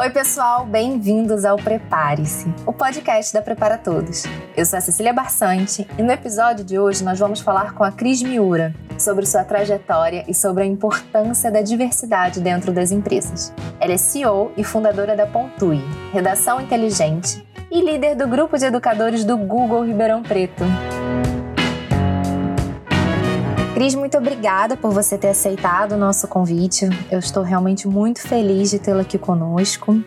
Oi, pessoal, bem-vindos ao Prepare-se, o podcast da Prepara Todos. Eu sou a Cecília Barçante e no episódio de hoje nós vamos falar com a Cris Miura sobre sua trajetória e sobre a importância da diversidade dentro das empresas. Ela é CEO e fundadora da Pontui, Redação Inteligente, e líder do grupo de educadores do Google Ribeirão Preto. Cris, muito obrigada por você ter aceitado o nosso convite. Eu estou realmente muito feliz de tê-la aqui conosco.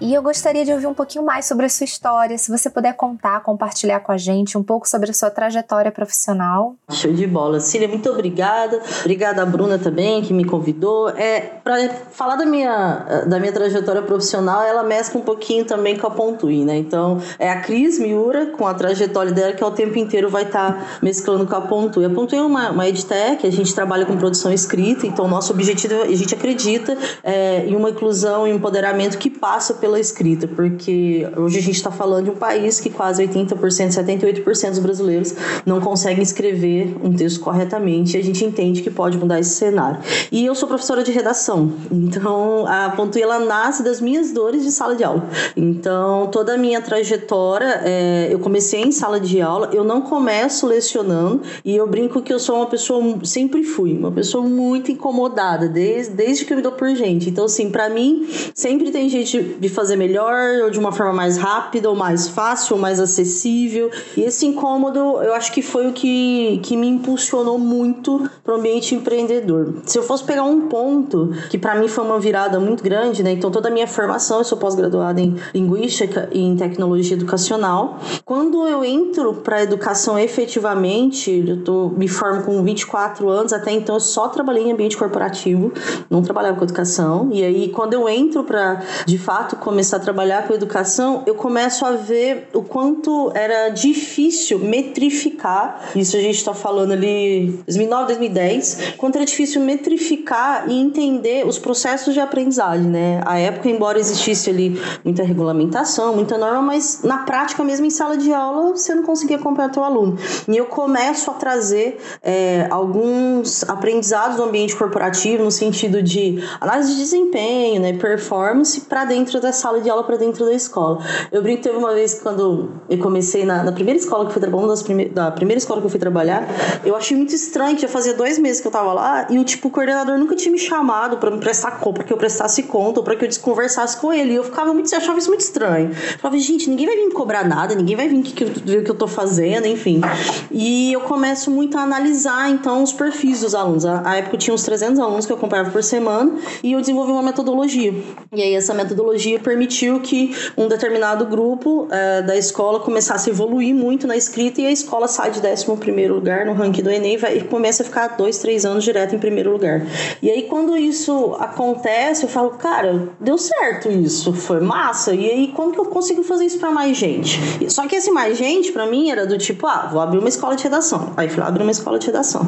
E eu gostaria de ouvir um pouquinho mais sobre a sua história, se você puder contar, compartilhar com a gente um pouco sobre a sua trajetória profissional. Show de bola. Cília, muito obrigada. Obrigada a Bruna também, que me convidou. É, para falar da minha, da minha trajetória profissional, ela mescla um pouquinho também com a Pontui, né? Então, é a Cris Miura, com a trajetória dela, que ao tempo inteiro vai estar tá mesclando com a Pontui. A Pontui é uma, uma edtech, a gente trabalha com produção escrita, então nosso objetivo, a gente acredita é, em uma inclusão e empoderamento que passa passa pela escrita, porque hoje a gente está falando de um país que quase 80%, 78% dos brasileiros não conseguem escrever um texto corretamente e a gente entende que pode mudar esse cenário. E eu sou professora de redação, então a Pontui ela nasce das minhas dores de sala de aula. Então toda a minha trajetória, é, eu comecei em sala de aula, eu não começo lecionando e eu brinco que eu sou uma pessoa, sempre fui, uma pessoa muito incomodada, desde, desde que eu me dou por gente. Então, assim, para mim, sempre tem gente de fazer melhor, ou de uma forma mais rápida, ou mais fácil, ou mais acessível. E esse incômodo, eu acho que foi o que, que me impulsionou muito para o ambiente empreendedor. Se eu fosse pegar um ponto, que para mim foi uma virada muito grande, né? Então, toda a minha formação, eu sou pós-graduada em linguística e em tecnologia educacional. Quando eu entro para educação efetivamente, eu tô, me formo com 24 anos, até então eu só trabalhei em ambiente corporativo, não trabalhava com educação. E aí, quando eu entro para, de fato, fato começar a trabalhar com educação, eu começo a ver o quanto era difícil metrificar. Isso a gente está falando ali 2009, 2010, quanto era difícil metrificar e entender os processos de aprendizagem, né? A época, embora existisse ali muita regulamentação, muita norma, mas na prática mesmo em sala de aula você não conseguia acompanhar teu aluno. E eu começo a trazer é, alguns aprendizados do ambiente corporativo no sentido de análise de desempenho, né, performance para dentro dentro da sala de aula para dentro da escola. Eu brinco, teve uma vez quando eu comecei na, na primeira escola que fui trabalhar, da primeira escola que eu fui trabalhar, eu achei muito estranho que já fazia dois meses que eu tava lá e o tipo o coordenador nunca tinha me chamado para me prestar conta, para que eu prestasse conta ou para que eu desconversasse com ele. E eu ficava muito, eu achava isso muito estranho. Eu falava, gente, ninguém vai vir me cobrar nada, ninguém vai vir que, ver o que eu tô fazendo, enfim. E eu começo muito a analisar então os perfis dos alunos. A, a época eu tinha uns 300 alunos que eu acompanhava por semana e eu desenvolvi uma metodologia. E aí essa metodologia permitiu que um determinado grupo é, da escola começasse a evoluir muito na escrita e a escola sai de 11 lugar no ranking do Enem vai, e começa a ficar dois, três anos direto em primeiro lugar. E aí, quando isso acontece, eu falo, cara, deu certo isso, foi massa. E aí, como que eu consigo fazer isso para mais gente? Só que esse mais gente, para mim, era do tipo, ah, vou abrir uma escola de redação. Aí fui abrir uma escola de redação.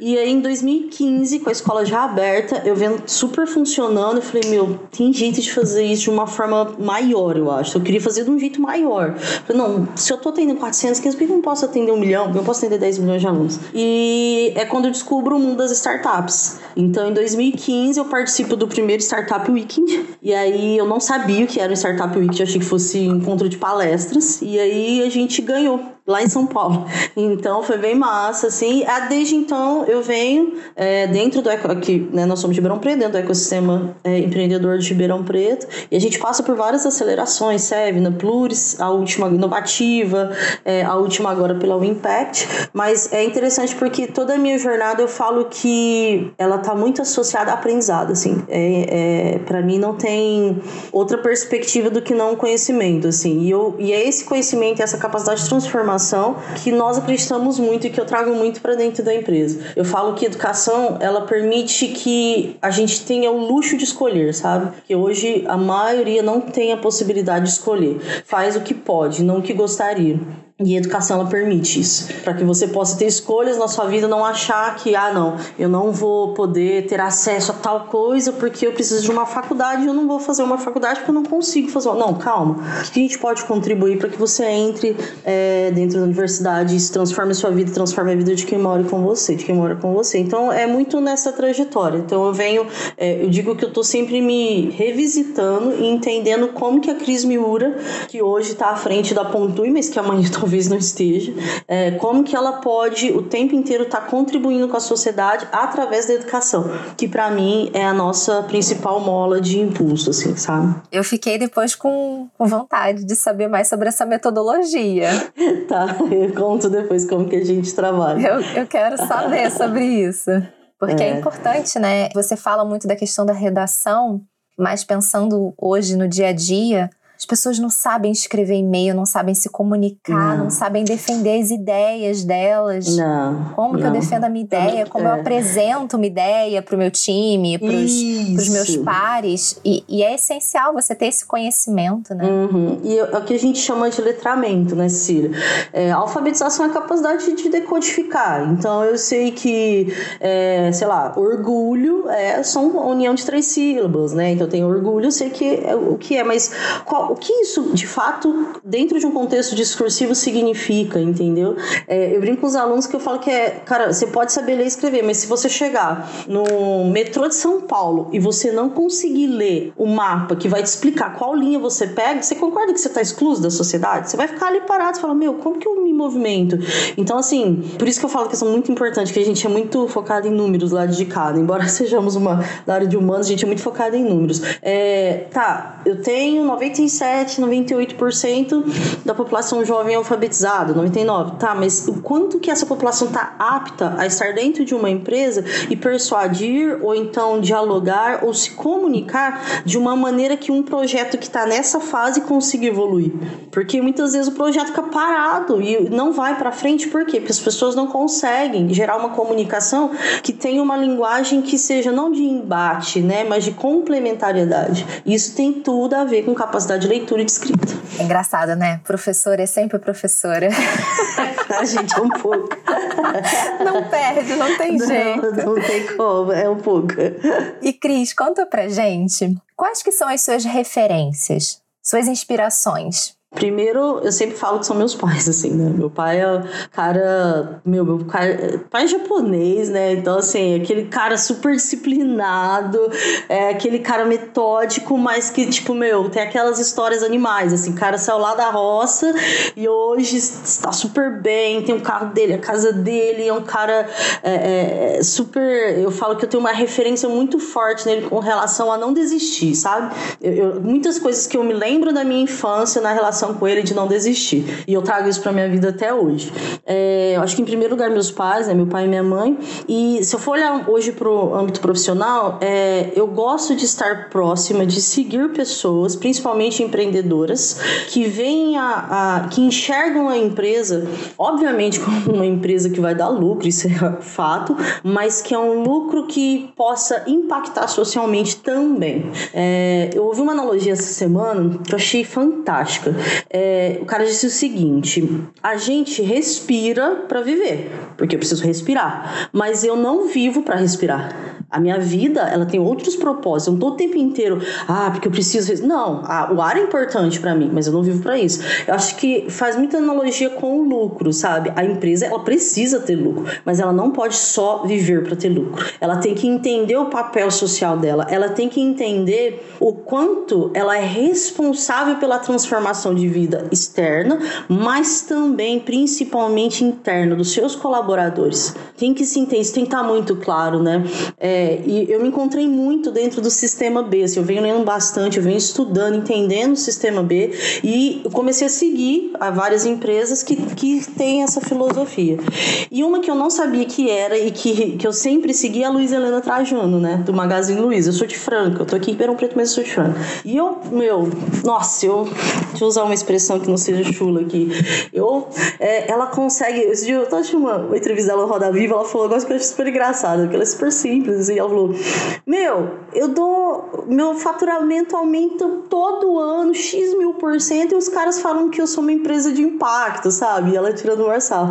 E aí, em 2015, com a escola já aberta, eu vendo super funcionando, eu falei, meu, tem jeito de fazer isso de uma forma maior, eu acho. Eu queria fazer de um jeito maior. Falei, não, se eu tô atendendo 400, 500, por que eu não posso atender um milhão? Eu posso atender 10 milhões de alunos? E é quando eu descubro o mundo das startups. Então, em 2015, eu participo do primeiro Startup Weekend. E aí, eu não sabia o que era um Startup Weekend, eu achei que fosse encontro de palestras. E aí, a gente ganhou lá em São Paulo. Então foi bem massa, assim. Ah, desde então eu venho é, dentro do aqui, né, nós somos de Ribeirão Preto, dentro do ecossistema é, empreendedor de Ribeirão Preto, e a gente passa por várias acelerações, serve na Pluris, a última inovativa, é, a última agora pela Impact, mas é interessante porque toda a minha jornada eu falo que ela tá muito associada a aprendizado, assim. É, é para mim não tem outra perspectiva do que não conhecimento, assim. E, eu, e é esse conhecimento, essa capacidade de transformação informação que nós acreditamos muito e que eu trago muito para dentro da empresa. Eu falo que educação, ela permite que a gente tenha o luxo de escolher, sabe? Que hoje a maioria não tem a possibilidade de escolher. Faz o que pode, não o que gostaria. E a educação ela permite isso, para que você possa ter escolhas na sua vida, não achar que ah não, eu não vou poder ter acesso a tal coisa porque eu preciso de uma faculdade, eu não vou fazer uma faculdade porque eu não consigo fazer. Uma... Não, calma. O que a gente pode contribuir para que você entre é, dentro da universidade e transforme a sua vida, transforme a vida de quem mora com você, de quem mora com você. Então é muito nessa trajetória. Então eu venho, é, eu digo que eu estou sempre me revisitando e entendendo como que a Cris Miura, que hoje está à frente da Pontui, mas que amanhã talvez não esteja, é, como que ela pode o tempo inteiro estar tá contribuindo com a sociedade através da educação, que para mim é a nossa principal mola de impulso, assim, sabe? Eu fiquei depois com, com vontade de saber mais sobre essa metodologia. tá, eu conto depois como que a gente trabalha. Eu, eu quero saber sobre isso. Porque é. é importante, né? Você fala muito da questão da redação, mas pensando hoje no dia a dia, as pessoas não sabem escrever e-mail, não sabem se comunicar, não, não sabem defender as ideias delas. Não. Como não. que eu defendo a minha ideia? Como é. eu apresento uma ideia para o meu time, para os meus pares? E, e, é essencial você ter esse conhecimento, né? Uhum. E é o que a gente chama de letramento, né, Cília? É, alfabetização é a capacidade de decodificar. Então eu sei que, é, sei lá, orgulho é só uma união de três sílabas, né? Então tem orgulho, eu sei que é o que é, mas qual, o que isso, de fato, dentro de um contexto discursivo significa, entendeu? É, eu brinco com os alunos que eu falo que é, cara, você pode saber ler e escrever, mas se você chegar no metrô de São Paulo e você não conseguir ler o mapa que vai te explicar qual linha você pega, você concorda que você está excluso da sociedade? Você vai ficar ali parado e falar, meu, como que eu me movimento? Então, assim, por isso que eu falo que são muito importante, que a gente é muito focado em números lá de cada. Embora sejamos uma da área de humanos, a gente é muito focado em números. É, tá, eu tenho 95 97, 98% da população jovem alfabetizada, 99. Tá, mas o quanto que essa população está apta a estar dentro de uma empresa e persuadir ou então dialogar ou se comunicar de uma maneira que um projeto que está nessa fase consiga evoluir? Porque muitas vezes o projeto fica parado e não vai para frente, por quê? Porque as pessoas não conseguem gerar uma comunicação que tenha uma linguagem que seja não de embate, né, mas de complementariedade. Isso tem tudo a ver com capacidade leitura e de escrita. É engraçado, né? Professora é sempre professora. a gente é um pouco. Não perde, não tem não, jeito. Não tem como, é um pouco. E Cris, conta pra gente, quais que são as suas referências, suas inspirações? Primeiro, eu sempre falo que são meus pais, assim, né? Meu pai é cara. Meu, meu pai, é japonês, né? Então, assim, aquele cara super disciplinado, é aquele cara metódico, mas que, tipo, meu, tem aquelas histórias animais, assim, cara saiu lá da roça e hoje está super bem, tem o carro dele, a casa dele, é um cara é, é, super. Eu falo que eu tenho uma referência muito forte nele com relação a não desistir, sabe? Eu, eu, muitas coisas que eu me lembro da minha infância na relação com ele de não desistir. E eu trago isso pra minha vida até hoje. É, eu acho que em primeiro lugar meus pais, né, meu pai e minha mãe. E se eu for olhar hoje pro âmbito profissional, é, eu gosto de estar próxima, de seguir pessoas, principalmente empreendedoras, que veem a, a que enxergam a empresa, obviamente como uma empresa que vai dar lucro, isso é fato, mas que é um lucro que possa impactar socialmente também. É, eu ouvi uma analogia essa semana que eu achei fantástica. É, o cara disse o seguinte: a gente respira para viver, porque eu preciso respirar, mas eu não vivo para respirar. A minha vida, ela tem outros propósitos. Eu não tô o tempo inteiro, ah, porque eu preciso. Não, a, o ar é importante para mim, mas eu não vivo para isso. Eu acho que faz muita analogia com o lucro, sabe? A empresa, ela precisa ter lucro, mas ela não pode só viver para ter lucro. Ela tem que entender o papel social dela, ela tem que entender o quanto ela é responsável pela transformação de vida externa, mas também, principalmente interna, dos seus colaboradores. Tem que se entender, isso tem que estar muito claro, né? É, e eu me encontrei muito dentro do sistema B, assim, eu venho lendo bastante, eu venho estudando, entendendo o sistema B e eu comecei a seguir a várias empresas que, que têm essa filosofia. E uma que eu não sabia que era e que, que eu sempre segui é a Luiz Helena Trajano, né? Do Magazine Luiza. Eu sou de Franca, eu tô aqui em Ribeirão Preto, mas eu sou de Franca. E eu, meu, nossa, eu, deixa eu usar uma expressão que não seja chula aqui. Eu, é, ela consegue. Esse dia eu tô achando uma, uma entrevista dela Roda Viva, ela falou um negócio que eu achei super engraçado, porque ela é super simples. Assim, ela falou: Meu, eu dou. Meu faturamento aumenta todo ano, X mil por cento, e os caras falam que eu sou uma empresa de impacto, sabe? E ela tirando o orçal.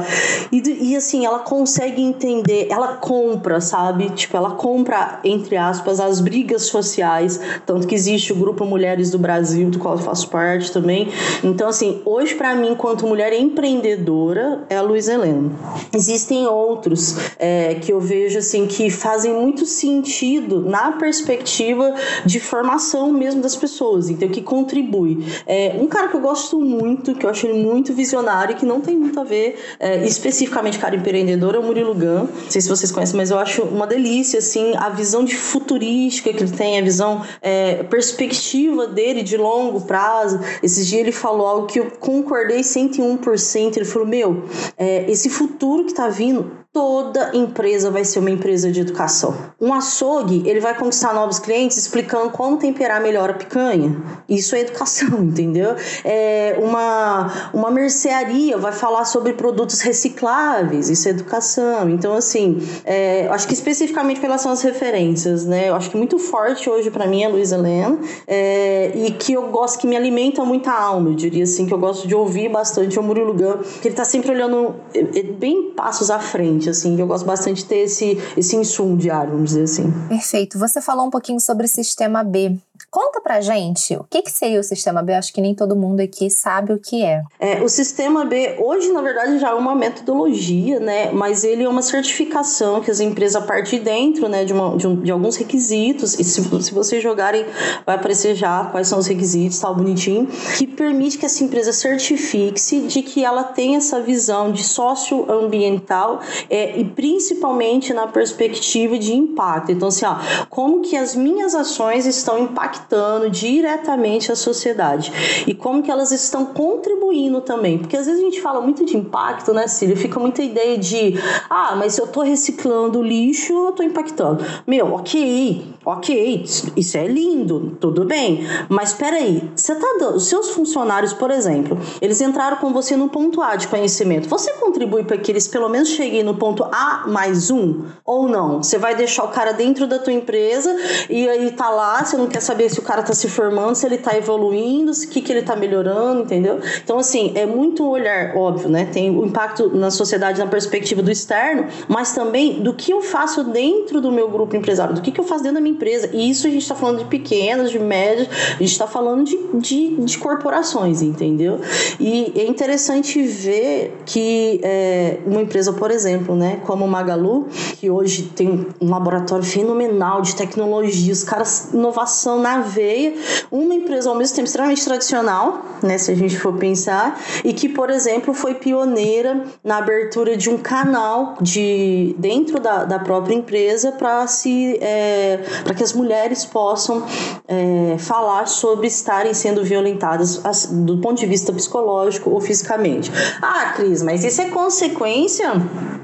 E, e assim, ela consegue entender, ela compra, sabe? Tipo, ela compra, entre aspas, as brigas sociais. Tanto que existe o grupo Mulheres do Brasil, do qual eu faço parte também. Então, assim, hoje, para mim, enquanto mulher empreendedora, é a Luiz Helena. Existem outros é, que eu vejo, assim, que fazem muito sentido na perspectiva de formação mesmo das pessoas. Então, que contribui. É, um cara que eu gosto muito, que eu acho ele muito visionário, que não tem muito a ver é, especificamente cara empreendedor, é o Murilo Gun. Não sei se vocês conhecem, mas eu acho uma delícia, assim, a visão de futurística que ele tem, a visão, é, perspectiva dele de longo prazo. Esses dias ele falou algo que eu concordei 101%. Ele falou: Meu, é, esse futuro que tá vindo toda empresa vai ser uma empresa de educação. Um açougue, ele vai conquistar novos clientes explicando como temperar melhor a picanha. Isso é educação, entendeu? É uma, uma mercearia vai falar sobre produtos recicláveis, isso é educação. Então, assim, é, acho que especificamente em relação às referências, né? Eu acho que muito forte hoje para mim é a Luísa Helena é, e que eu gosto, que me alimenta muita alma, eu diria assim, que eu gosto de ouvir bastante o Murilo Gun, que ele tá sempre olhando é, é, bem passos à frente assim. Eu gosto bastante de ter esse, esse insumo diário, vamos dizer assim. Perfeito. Você falou um pouquinho sobre o sistema B. Conta pra gente o que, que seria o sistema B. Eu acho que nem todo mundo aqui sabe o que é. é. O sistema B, hoje, na verdade, já é uma metodologia, né? Mas ele é uma certificação que as empresas partem dentro, né? De, uma, de, um, de, alguns requisitos. E se, se vocês jogarem, vai aparecer já quais são os requisitos, tal, bonitinho. Que permite que essa empresa certifique-se de que ela tem essa visão de socioambiental é, e principalmente na perspectiva de impacto. Então, assim, ó, como que as minhas ações estão impactando diretamente a sociedade e como que elas estão contribuindo também. Porque às vezes a gente fala muito de impacto, né, Cília? Fica muita ideia de, ah, mas se eu tô reciclando lixo, eu tô impactando. Meu, ok, ok, isso é lindo, tudo bem, mas peraí, você tá dando, os seus funcionários, por exemplo, eles entraram com você no ponto A de conhecimento, você contribui para que eles pelo menos cheguem no ponto A mais um ou não? Você vai deixar o cara dentro da tua empresa e aí tá lá, você não quer saber se o cara tá se formando, se ele tá evoluindo, o que, que ele tá melhorando, entendeu? Então, assim, é muito olhar, óbvio, né? Tem o impacto na sociedade na perspectiva do externo, mas também do que eu faço dentro do meu grupo empresário, do que, que eu faço dentro da minha empresa. E isso a gente está falando de pequenas, de médias, a gente está falando de, de, de, corporações, entendeu? E é interessante ver que é, uma empresa, por exemplo, né, como o Magalu, que hoje tem um laboratório fenomenal de tecnologia, os caras, inovação na veia, uma empresa ao mesmo tempo extremamente tradicional, né, se a gente for pensar, e que, por exemplo, foi pioneira na abertura de um canal de dentro da, da própria empresa para se é, para que as mulheres possam é, falar sobre estarem sendo violentadas do ponto de vista psicológico ou fisicamente. Ah, Cris, mas isso é consequência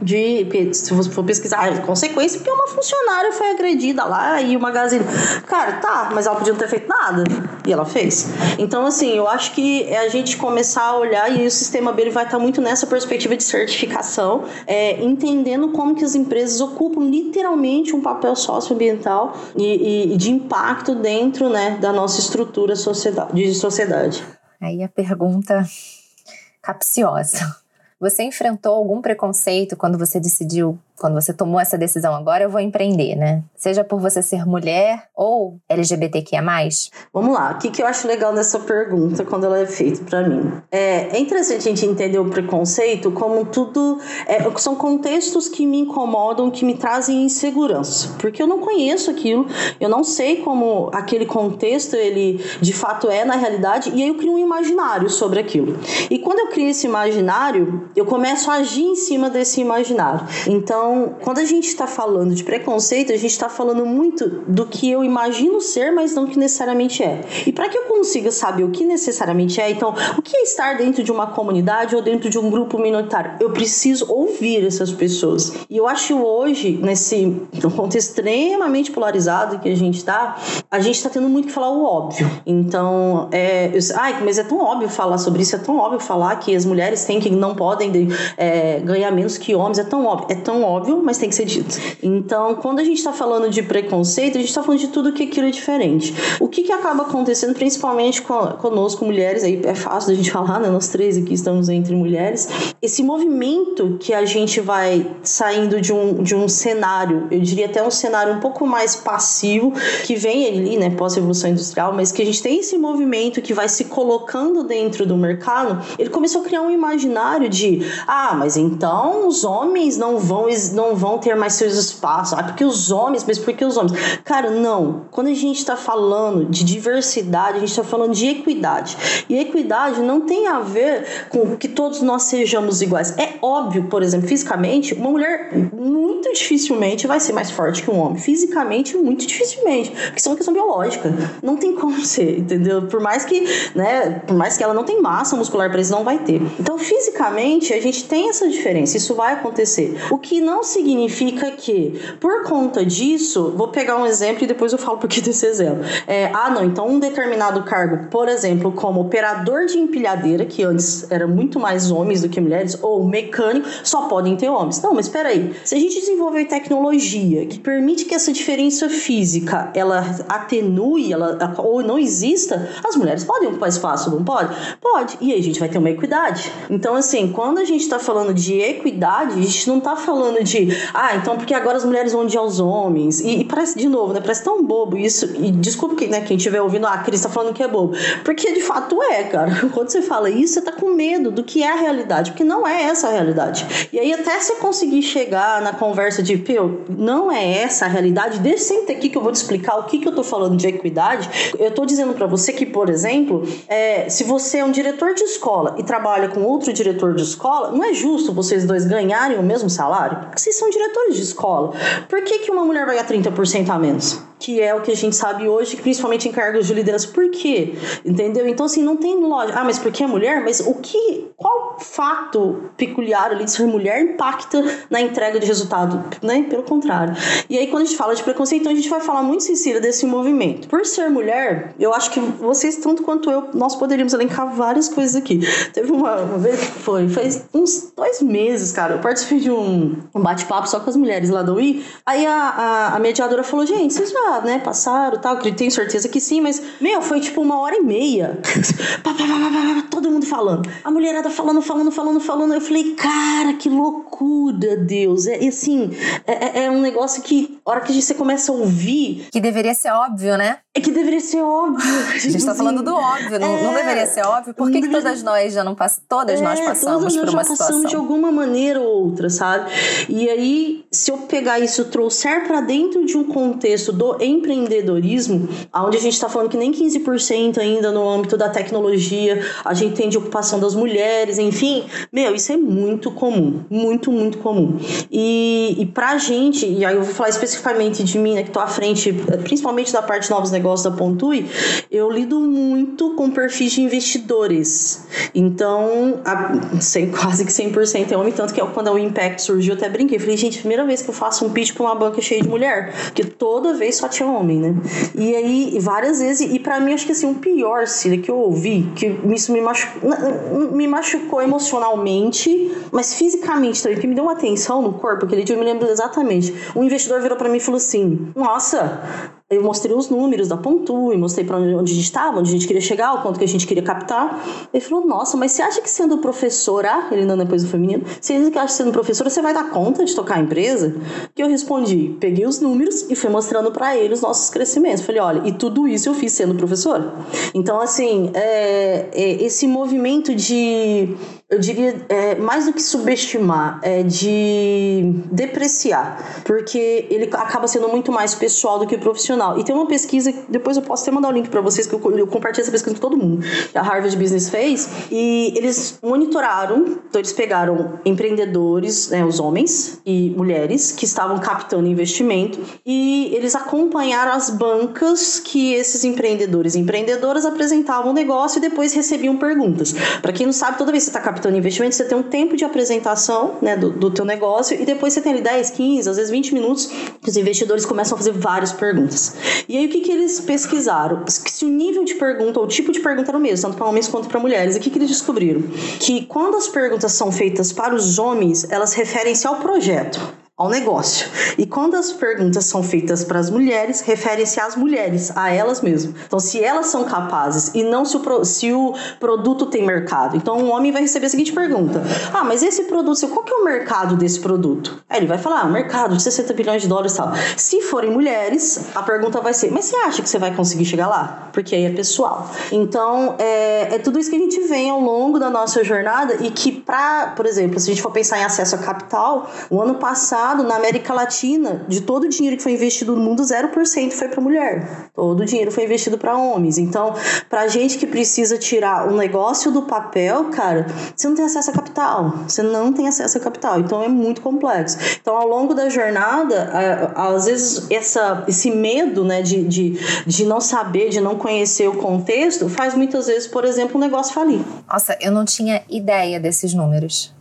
de se você for pesquisar, é consequência porque uma funcionária foi agredida lá e o magazine. Cara, tá, mas ela podia não ter feito nada. E ela fez. Então, assim, eu acho que é a gente começar a olhar e o sistema B ele vai estar muito nessa perspectiva de certificação, é, entendendo como que as empresas ocupam literalmente um papel socioambiental e, e de impacto dentro né, da nossa estrutura sociedade, de sociedade. Aí a pergunta capciosa. Você enfrentou algum preconceito quando você decidiu quando você tomou essa decisão, agora eu vou empreender, né? Seja por você ser mulher ou LGBTQIA+. Vamos lá, o que, que eu acho legal dessa pergunta quando ela é feita para mim? É, é, interessante a gente entender o preconceito como tudo... É, são contextos que me incomodam, que me trazem insegurança. Porque eu não conheço aquilo, eu não sei como aquele contexto, ele de fato é na realidade, e aí eu crio um imaginário sobre aquilo. E quando eu crio esse imaginário, eu começo a agir em cima desse imaginário. Então, Então, quando a gente está falando de preconceito, a gente está falando muito do que eu imagino ser, mas não que necessariamente é. E para que eu consiga saber o que necessariamente é, então, o que é estar dentro de uma comunidade ou dentro de um grupo minoritário? Eu preciso ouvir essas pessoas. E eu acho hoje, nesse contexto extremamente polarizado que a gente está, a gente está tendo muito que falar o óbvio. Então, é, eu, ai, mas é tão óbvio falar sobre isso, é tão óbvio falar que as mulheres têm que não podem é, ganhar menos que homens, é tão óbvio. É tão óbvio, mas tem que ser dito. Então, quando a gente está falando de preconceito, a gente está falando de tudo que aquilo é diferente. O que, que acaba acontecendo, principalmente conosco, mulheres, aí é fácil da gente falar, né? Nós três aqui estamos entre mulheres. Esse movimento que a gente vai saindo de um, de um cenário, eu diria até um cenário um pouco mais passivo, que vem ali, né, pós-revolução industrial, mas que a gente tem esse movimento que vai se colocando dentro do mercado, ele começou a criar um imaginário de, ah, mas então os homens não vão, não vão ter mais seus espaços, ah, porque os homens, mas porque os homens? Cara, não. Quando a gente está falando de diversidade, a gente está falando de equidade. E equidade não tem a ver com que todos nós sejamos iguais. É óbvio, por exemplo, fisicamente, uma mulher muito dificilmente vai ser mais forte que um homem. Fisicamente, muito dificilmente. Porque isso é uma questão biológica. Não tem como ser, entendeu? Por mais que, né, por mais que ela não tenha massa muscular para isso, não vai ter. Então, fisicamente, a gente tem essa diferença. Isso vai acontecer. O que não significa que, por conta disso, vou pegar um exemplo e depois eu falo por que desse exemplo. É, ah, não, então um determinado cargo, por exemplo, como operador de empilhadeira, que antes era muito mais homens do que mulheres, ou mecânico, só podem ter homens. Não, mas espera aí. Se a gente desenvolver tecnologia que permite que essa diferença física ela atenue, ela ou não exista, as mulheres podem ocupar espaço, não pode? Pode. E aí a gente vai ter uma equidade. Então, assim, quando a gente está falando de equidade, a gente não está falando de, ah, então porque agora as mulheres vão odiar os homens. E, e, parece, de novo, né? Parece tão bobo isso. E desculpa quem, né, quem estiver ouvindo, ah, a Cris está falando que é bobo. Porque de fato é, cara. Quando você fala isso, você tá com medo do que é a realidade, porque não é essa a realidade. E aí, até você conseguir chegar na conversa de, pô, não é essa a realidade, deixa senta aqui que eu vou te explicar o que, que eu tô falando de equidade. Eu tô dizendo para você que, por exemplo, é, se você é um diretor de escola e trabalha com outro diretor de escola, não é justo vocês dois ganharem o mesmo salário? Porque vocês são diretores de escola. Por que, que uma mulher vai ganhar 30% a menos? Que é o que a gente sabe hoje, principalmente em cargos de liderança. Por quê? Entendeu? Então, assim, não tem lógica. Ah, mas porque é mulher? Mas o que, qual fato peculiar ali de ser mulher impacta na entrega de resultado? Né? Pelo contrário. E aí, quando a gente fala de preconceito, então a gente vai falar muito, Cecília, desse movimento. Por ser mulher, eu acho que vocês, tanto quanto eu, nós poderíamos elencar várias coisas aqui. Teve uma, uma vez que foi, faz uns dois meses, cara, eu participei de um, um bate-papo só com as mulheres lá do UI. Aí a, a, a mediadora falou, gente, vocês já né, passaram tal, tenho certeza que sim, mas, meu, foi tipo uma hora e meia. todo mundo falando. A mulherada falando, falando, falando, falando. Eu falei, cara, que loucura, Deus. É, assim, é, é, é um negócio que, a hora que você começa a ouvir. Que deveria ser óbvio, né? É que deveria ser óbvio. A gente está falando do óbvio, não, é, não, deveria ser óbvio? Por que, que todas nós já não passamos? Todas é, nós passamos todas por uma já situação. Passamos de alguma maneira ou outra, sabe? E aí, se eu pegar isso e trouxer para dentro de um contexto do empreendedorismo, onde a gente está falando que nem 15% ainda no âmbito da tecnologia, a gente tem de ocupação das mulheres, enfim, meu, isso é muito comum, muito, muito comum. E, e pra gente, e aí eu vou falar especificamente de mim, né, que tô à frente, principalmente da parte de novos negócios negócio da Pontui, eu lido muito com perfis de investidores. Então, a, quase que 100% é homem, tanto que é quando o Impact surgiu, eu até brinquei. Falei, gente, primeira vez que eu faço um pitch para uma banca cheia de mulher, porque toda vez só tinha homem, né? E aí, várias vezes, e para mim, acho que assim, o pior, Cília, que eu ouvi, que isso me machucou, me machucou emocionalmente, mas fisicamente também, porque me deu uma tensão no corpo, aquele dia eu me lembro exatamente. Um investidor virou para mim e falou assim: Nossa, eu mostrei os números da Pontui, mostrei para onde, onde a gente estava, onde a gente queria chegar, o quanto que a gente queria captar. Ele falou: Nossa, mas você acha que sendo professora, ele não depois do feminino, você acha que sendo professora você vai dar conta de tocar a empresa? Que eu respondi: Peguei os números e fui mostrando para ele os nossos crescimentos. Falei: Olha, e tudo isso eu fiz sendo professora. Então, assim, é, é esse movimento de eu diria, é, mais do que subestimar, é de depreciar, porque ele acaba sendo muito mais pessoal do que profissional. E tem uma pesquisa, depois eu posso até mandar o link para vocês, que eu, eu compartilhei essa pesquisa com todo mundo, que a Harvard Business fez, e eles monitoraram, então eles pegaram empreendedores, né, os homens e mulheres, que estavam captando investimento, e eles acompanharam as bancas que esses empreendedores e empreendedoras apresentavam o negócio e depois recebiam perguntas. Para quem não sabe, toda vez que você está captando investimento, você tem um tempo de apresentação né, do, do teu negócio e depois você tem ali 10, 15, às vezes 20 minutos que os investidores começam a fazer várias perguntas. E aí o que, que eles pesquisaram? Se o nível de pergunta ou o tipo de pergunta era o mesmo, tanto para homens quanto para mulheres. O que, que eles descobriram? Que quando as perguntas são feitas para os homens, elas referem-se ao projeto ao negócio. E quando as perguntas são feitas para as mulheres, referem-se às mulheres, a elas mesmas. Então, se elas são capazes e não se o, se o produto tem mercado. Então, um homem vai receber a seguinte pergunta: Ah, mas esse produto, qual que é o mercado desse produto? Aí ele vai falar: ah, mercado de 60 bilhões de dólares e tal. Se forem mulheres, a pergunta vai ser: Mas você acha que você vai conseguir chegar lá? Porque aí é pessoal. Então, é, é tudo isso que a gente vem ao longo da nossa jornada e que, para, por exemplo, se a gente for pensar em acesso a capital, o ano passado na América Latina, de todo o dinheiro que foi investido no mundo, 0% foi para mulher. Todo o dinheiro foi investido para homens. Então, para gente que precisa tirar o negócio do papel, cara, você não tem acesso a capital. Você não tem acesso a capital. Então, é muito complexo. Então, ao longo da jornada, às vezes, essa, esse medo né, de, de, de não saber, de não conhecer o contexto, faz muitas vezes, por exemplo, um negócio falir. Nossa, eu não tinha ideia desses números.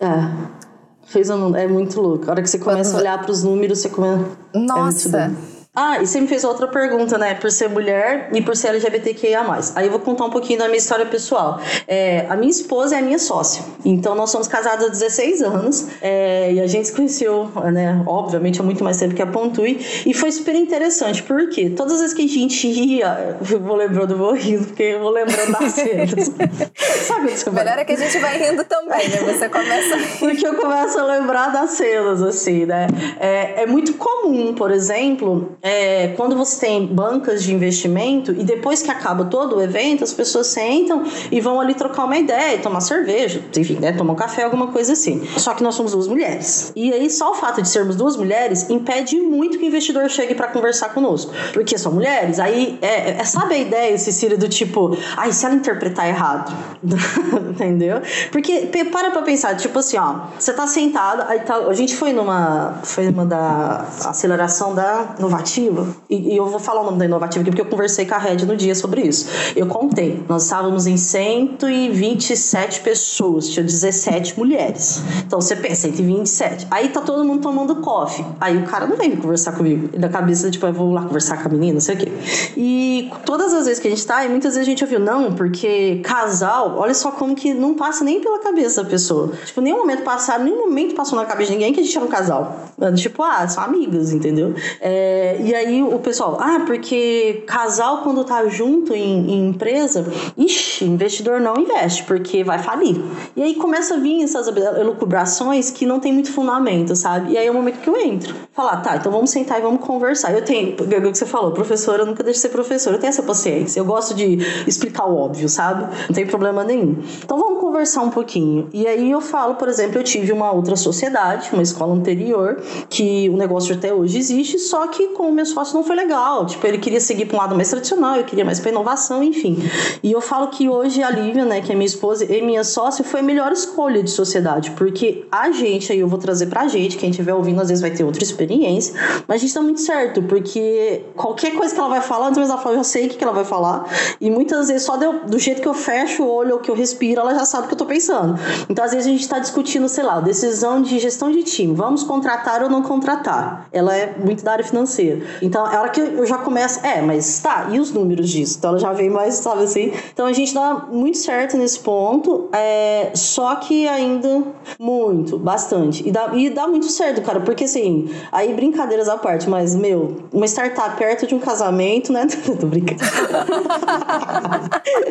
É. Fez um, é muito louco. A hora que você começa Quando... a olhar para os números, você começa. É Nossa! É ah, e você me fez outra pergunta, né? Por ser mulher e por ser LGBTQIA. Aí eu vou contar um pouquinho da minha história pessoal. É, a minha esposa é a minha sócia. Então nós somos casados há 16 anos. É, e a gente se conheceu, né? Obviamente há muito mais tempo que a Pontui. E foi super interessante, porque todas as vezes que a gente ia, eu vou lembrando, vou rindo, porque eu vou lembrando das cenas. Sabe o Melhor é que a gente vai rindo também, né? Você começa. Porque eu começo a lembrar das cenas, assim, né? É, é muito comum, por exemplo é, quando você tem bancas de investimento e depois que acaba todo o evento, as pessoas sentam e vão ali trocar uma ideia, tomar cerveja, enfim, né, tomar um café, alguma coisa assim. Só que nós somos duas mulheres. E aí, só o fato de sermos duas mulheres impede muito que o investidor chegue para conversar conosco. Porque são mulheres, aí é, é sabe a ideia, Cecília, do tipo, ai, se ela interpretar errado, entendeu? Porque para pra pensar, tipo assim, ó, você tá sentado, tá, a gente foi numa, foi numa da aceleração da Novativa inovativa, e, e, eu vou falar o nome da inovativa aqui porque eu conversei com a Red no dia sobre isso. Eu contei, nós estávamos em 127 pessoas, tinha 17 mulheres. Então você pensa, 127. Aí tá todo mundo tomando coffee. Aí o cara não vem conversar comigo. E da cabeça, tipo, eu vou lá conversar com a menina, não sei o quê. E todas as vezes que a gente tá, e muitas vezes a gente ouviu, não, porque casal, olha só como que não passa nem pela cabeça da pessoa. Tipo, nenhum momento passaram, nenhum momento passou na cabeça de ninguém que a gente era um casal. Tipo, ah, são amigas, entendeu? É, e aí o pessoal, ah, porque casal quando tá junto em, em, empresa, ixi, investidor não investe, porque vai falir. E aí começa a vir essas elucubrações que não tem muito fundamento, sabe? E aí é o momento que eu entro. Falar, tá, então vamos sentar e vamos conversar. Eu tenho, o que você falou, professora, eu nunca deixo de ser professora, eu tenho essa paciência, eu gosto de explicar o óbvio, sabe? Não tem problema nenhum. Então vamos conversar um pouquinho. E aí eu falo, por exemplo, eu tive uma outra sociedade, uma escola anterior, que o negócio até hoje existe, só que com meu sócio não foi legal. Tipo, ele queria seguir para um lado mais tradicional, eu queria mais para inovação, enfim. E eu falo que hoje a Lívia, né, que é minha esposa e minha sócia, foi a melhor escolha de sociedade, porque a gente, aí eu vou trazer pra gente, quem estiver ouvindo às vezes vai ter outra experiência, mas a gente tá muito certo, porque qualquer coisa que ela vai falar, antes ela fala, eu sei o que ela vai falar, e muitas vezes só do, do jeito que eu fecho o olho ou que eu respiro, ela já sabe o que eu tô pensando. Então, às vezes a gente tá discutindo, sei lá, decisão de gestão de time, vamos contratar ou não contratar. Ela é muito da área financeira. Então, a hora que eu já começo, é, mas tá, e os números disso? Então ela já vem mais, sabe assim? Então a gente dá muito certo nesse ponto, é, só que ainda muito, bastante. E dá, e dá muito certo, cara, porque assim, aí brincadeiras à parte, mas, meu, uma startup perto de um casamento, né? Tô brincando.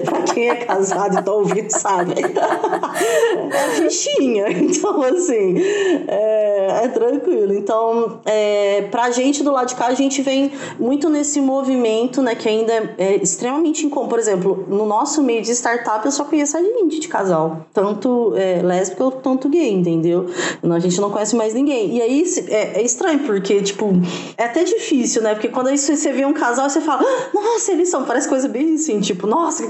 pra quem é casado e tá ouvindo, sabe? é fichinha. Então, assim, é, é tranquilo. Então, é, pra gente do lado de cá, gente vem muito nesse movimento, né, que ainda é, extremamente incomum. Por exemplo, no nosso meio de startup, eu só conheço a gente de casal, tanto é, lésbica quanto gay, entendeu? A gente não conhece mais ninguém. E aí é, é estranho, porque, tipo, é até difícil, né? Porque quando você vê um casal, você fala, ah, nossa, eles são, parece coisa bem assim, tipo, nossa,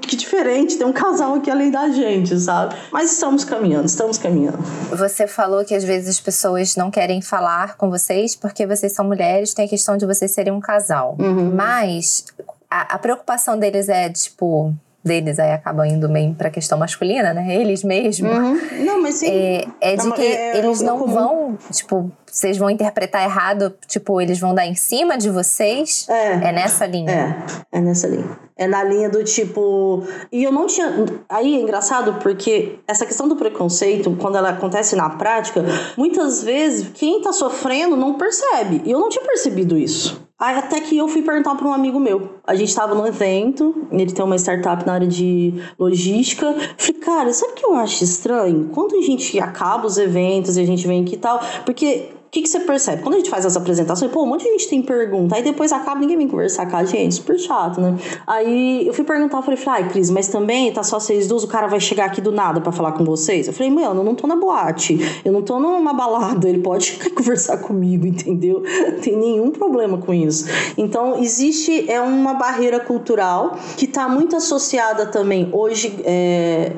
que diferente, tem um casal aqui além da gente, sabe? Mas estamos caminhando, estamos caminhando. Você falou que às vezes as pessoas não querem falar com vocês porque vocês são mulheres, tem a questão de vocês serem um casal. Uhum. Mas a, a preocupação deles é, tipo, deles aí acabam indo meio pra questão masculina, né? Eles mesmos. Uhum. Não, mas sim. É, é de que é, eles é não vão, tipo, vocês vão interpretar errado, tipo, eles vão dar em cima de vocês. É. É nessa linha. É, é nessa linha. É na linha do tipo. E eu não tinha. Aí é engraçado porque essa questão do preconceito, quando ela acontece na prática, muitas vezes quem tá sofrendo não percebe. E eu não tinha percebido isso. Aí até que eu fui perguntar para um amigo meu. A gente estava num evento, ele tem uma startup na área de logística. Falei, cara, sabe o que eu acho estranho? Quando a gente acaba os eventos e a gente vem aqui e tal, porque que, que você percebe? Quando a gente faz essa apresentação, pô, um monte de gente tem pergunta, aí depois acaba ninguém vem conversar com a gente, super chato, né? Aí eu fui perguntar, eu falei, ai, Cris, mas também tá só vocês duas, o cara vai chegar aqui do nada para falar com vocês? Eu falei, mano, eu não tô na boate, eu não tô numa balada, ele pode conversar comigo, entendeu? Não tem nenhum problema com isso. Então, existe é uma barreira cultural que tá muito associada também, hoje, é,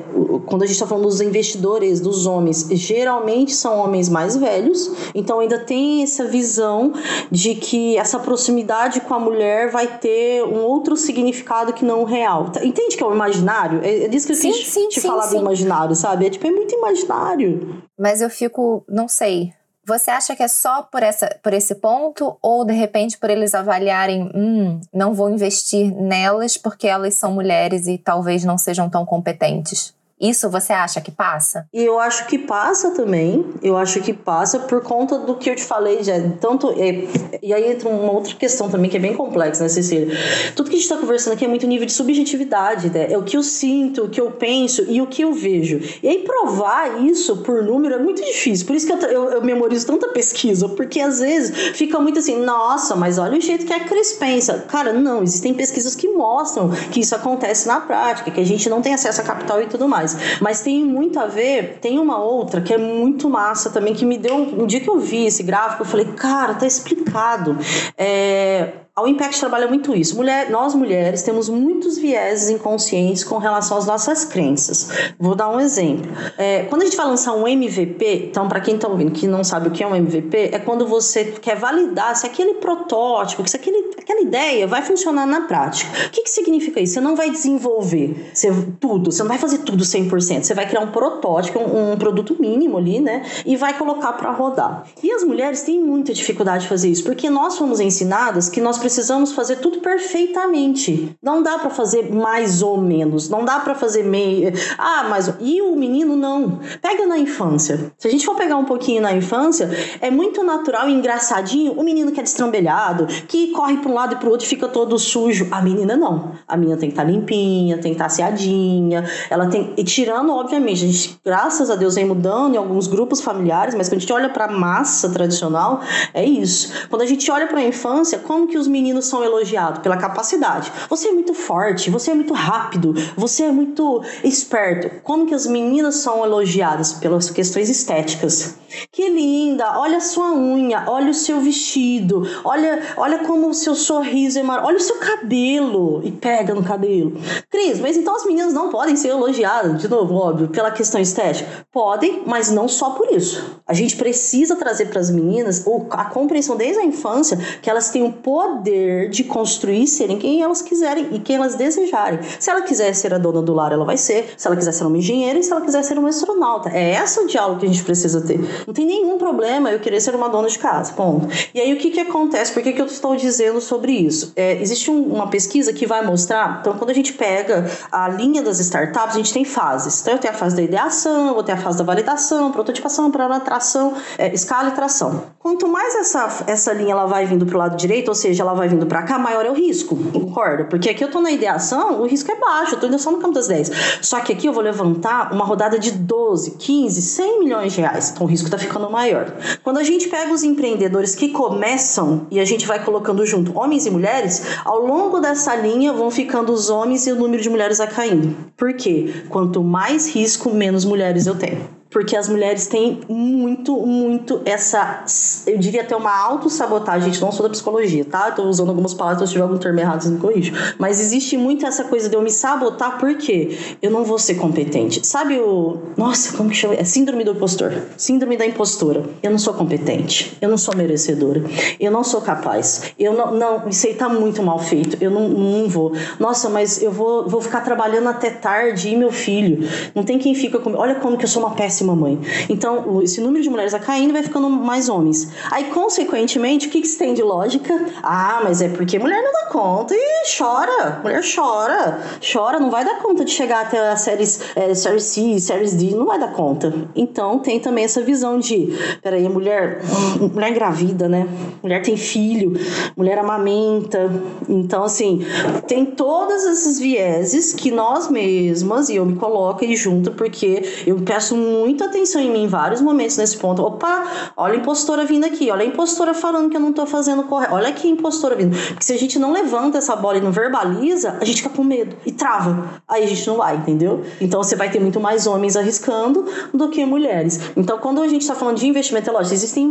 quando a gente tá falando dos investidores, dos homens, geralmente são homens mais velhos, então ainda tem essa visão de que essa proximidade com a mulher vai ter um outro significado que não o real. Entende que é o imaginário? É, é disso que eu sim, quis sim, te sim, falar do imaginário, sabe? É tipo, é muito imaginário. Mas eu fico, não sei. Você acha que é só por, essa, por esse ponto ou de repente por eles avaliarem, hum, não vou investir nelas porque elas são mulheres e talvez não sejam tão competentes? Isso você acha que passa? E eu acho que passa também. Eu acho que passa por conta do que eu te falei, já. Tanto. É, e aí entra uma outra questão também que é bem complexa, né, Cecília? Tudo que a gente está conversando aqui é muito nível de subjetividade, né? É o que eu sinto, o que eu penso e o que eu vejo. E aí provar isso por número é muito difícil. Por isso que eu, eu, eu memorizo tanta pesquisa, porque às vezes fica muito assim, nossa, mas olha o jeito que a Cris pensa. Cara, não, existem pesquisas que mostram que isso acontece na prática, que a gente não tem acesso a capital e tudo mais mais. Mas tem muito a ver, tem uma outra que é muito massa também, que me deu. Um dia que eu vi esse gráfico, eu falei, cara, tá explicado. É, a Impact trabalha muito isso. Mulher, nós mulheres temos muitos vieses inconscientes com relação às nossas crenças. Vou dar um exemplo. É, quando a gente vai lançar um MVP, então para quem está ouvindo que não sabe o que é um MVP, é quando você quer validar se aquele protótipo, se aquele, aquela ideia vai funcionar na prática. O que, que significa isso? Você não vai desenvolver você, tudo, você não vai fazer tudo 100%. Você vai criar um protótipo, um, um produto mínimo ali, né? E vai colocar para rodar. E as mulheres têm muita dificuldade de fazer isso, porque nós fomos ensinadas que nós precisamos fazer tudo perfeitamente. Não dá para fazer mais ou menos, não dá para fazer meio. Ah, mas e o menino não. Pega na infância. Se a gente for pegar um pouquinho na infância, é muito natural e engraçadinho o menino que é destrambelhado, que corre para um lado e para o outro e fica todo sujo. A menina não. A menina tem que estar tá limpinha, tem que estar tá aseadinha. Ela tem e tirando, obviamente, a gente, graças a Deus vem mudando em alguns grupos familiares, mas quando a gente olha para a massa tradicional, é isso. Quando a gente olha para a infância, como que os meninos são elogiados? Pela capacidade. Você é muito forte, você é muito rápido, você é muito esperto. Como que as meninas são elogiadas? Pelas questões estéticas. Que linda, olha a sua unha, olha o seu vestido, olha, olha como o seu sorriso é maravilhoso, olha o seu cabelo e pega no cabelo. Cris, mas então as meninas não podem ser elogiadas, de novo, óbvio, pela questão estética? Podem, mas não só por isso. A gente precisa trazer para as meninas a compreensão desde a infância que elas têm o poder de construir serem quem elas quiserem e quem elas desejarem. Se ela quiser ser a dona do lar, ela vai ser. Se ela quiser ser uma engenheira e se ela quiser ser uma astronauta. É esse o diálogo que a gente precisa ter. Não tem nenhum problema eu querer ser uma dona de casa, ponto. E aí o que, que acontece? Por que, que eu estou dizendo sobre isso? É, existe um, uma pesquisa que vai mostrar, então quando a gente pega pega a linha das startups, a gente tem fases. Então eu tenho a fase da ideação, vou ter a fase da validação, prototipação, para tração, é, escala e tração. Quanto mais essa, essa linha ela vai vindo para o lado direito, ou seja, ela vai vindo para cá, maior é o risco, concorda? Porque aqui eu estou na ideação, o risco é baixo, eu ainda só no campo das 10. Só que aqui eu vou levantar uma rodada de 12, 15, 100 milhões de reais. Então o risco está ficando maior. Quando a gente pega os empreendedores que começam e a gente vai colocando junto homens e mulheres, ao longo dessa linha vão ficando os homens e o número de mulheres vai caindo. Por quê? Quanto mais risco, menos mulheres eu tenho porque as mulheres têm muito, muito essa, eu diria até uma autossabotagem, gente, não sou da psicologia, tá? Tô usando algumas palavras, se tiver algum termo errado, vocês me. Mas existe muito essa coisa de eu me sabotar, porque eu não vou ser competente. Sabe o, nossa, como que chama? É síndrome do impostor. Síndrome da impostora. Eu não sou competente, eu não sou merecedora, eu não sou capaz, eu não, não isso aí tá muito mal feito, eu não, não vou. Nossa, mas eu vou, vou ficar trabalhando até tarde e meu filho, não tem quem fica comigo. Olha como que eu sou uma péssima mamãe. Então, esse número de mulheres vai caindo vai ficando mais homens. Aí, consequentemente, o que, que se tem de lógica? Ah, mas é porque mulher não dá conta e chora. Mulher chora. Chora, não vai dar conta de chegar até a séries, é, série C, séries D, não vai dar conta. Então, tem também essa visão de, peraí, mulher, mulher engravida, né? Mulher tem filho, mulher amamenta. Então, assim, tem todos esses vieses que nós mesmas, e eu me coloco aí junto, porque eu peço muito muita atenção em mim em vários momentos nesse ponto. Opa, olha a impostora vindo aqui, olha a impostora falando que eu não tô fazendo correto, olha aqui a impostora vindo. Porque se a gente não levanta essa bola e não verbaliza, a gente fica com medo e trava. Aí a gente não vai, entendeu? Então você vai ter muito mais homens arriscando do que mulheres. Então quando a gente tá falando de investimento, é lógico, existem,